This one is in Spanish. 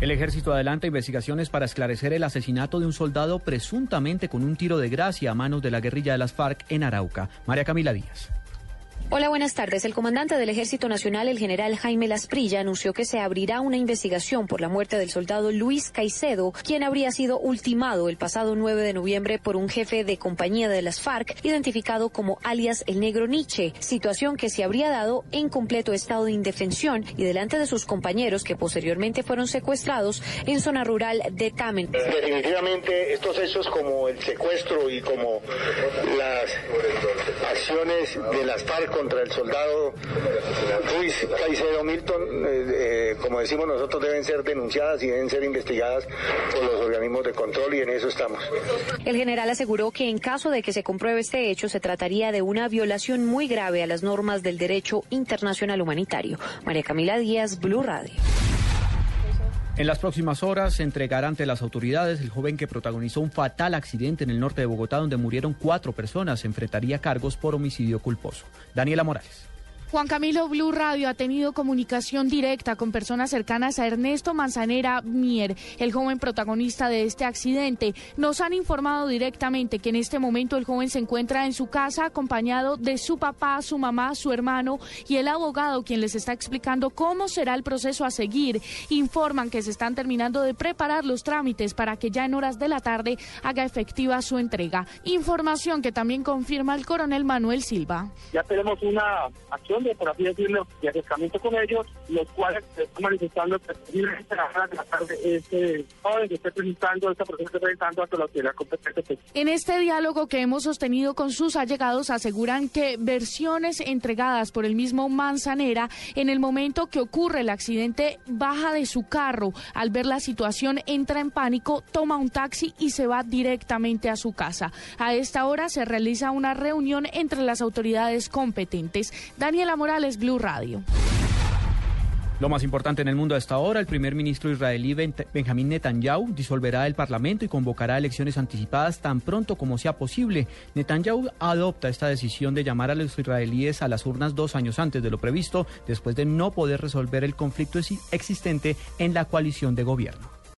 El ejército adelanta investigaciones para esclarecer el asesinato de un soldado presuntamente con un tiro de gracia a manos de la guerrilla de las FARC en Arauca. María Camila Díaz. Hola, buenas tardes. El comandante del Ejército Nacional, el general Jaime Lasprilla, anunció que se abrirá una investigación por la muerte del soldado Luis Caicedo, quien habría sido ultimado el pasado 9 de noviembre por un jefe de compañía de las FARC, identificado como alias el Negro Nietzsche, situación que se habría dado en completo estado de indefensión y delante de sus compañeros que posteriormente fueron secuestrados en zona rural de Tamen. Definitivamente estos hechos como el secuestro y como las de las FARC contra el soldado Luis Caicedo Milton, eh, eh, como decimos nosotros, deben ser denunciadas y deben ser investigadas por los organismos de control y en eso estamos. El general aseguró que en caso de que se compruebe este hecho, se trataría de una violación muy grave a las normas del derecho internacional humanitario. María Camila Díaz, Blue Radio. En las próximas horas se entregará ante las autoridades el joven que protagonizó un fatal accidente en el norte de Bogotá donde murieron cuatro personas. Enfrentaría cargos por homicidio culposo. Daniela Morales. Juan Camilo Blue Radio ha tenido comunicación directa con personas cercanas a Ernesto Manzanera Mier, el joven protagonista de este accidente. Nos han informado directamente que en este momento el joven se encuentra en su casa acompañado de su papá, su mamá, su hermano y el abogado quien les está explicando cómo será el proceso a seguir. Informan que se están terminando de preparar los trámites para que ya en horas de la tarde haga efectiva su entrega. Información que también confirma el coronel Manuel Silva. Ya tenemos una acción de, por así decirlo, de acercamiento con ellos, los cuales están manifestando que posiblemente la de la tarde este joven que esté presentando, esta persona esté presentando hasta la autoridad competente. En este diálogo que hemos sostenido con sus allegados, aseguran que versiones entregadas por el mismo Manzanera en el momento que ocurre el accidente baja de su carro. Al ver la situación entra en pánico, toma un taxi y se va directamente a su casa. A esta hora se realiza una reunión entre las autoridades competentes. Daniel Morales, Blue Radio. Lo más importante en el mundo a esta hora, el primer ministro israelí Benjamín Netanyahu disolverá el Parlamento y convocará elecciones anticipadas tan pronto como sea posible. Netanyahu adopta esta decisión de llamar a los israelíes a las urnas dos años antes de lo previsto, después de no poder resolver el conflicto existente en la coalición de gobierno.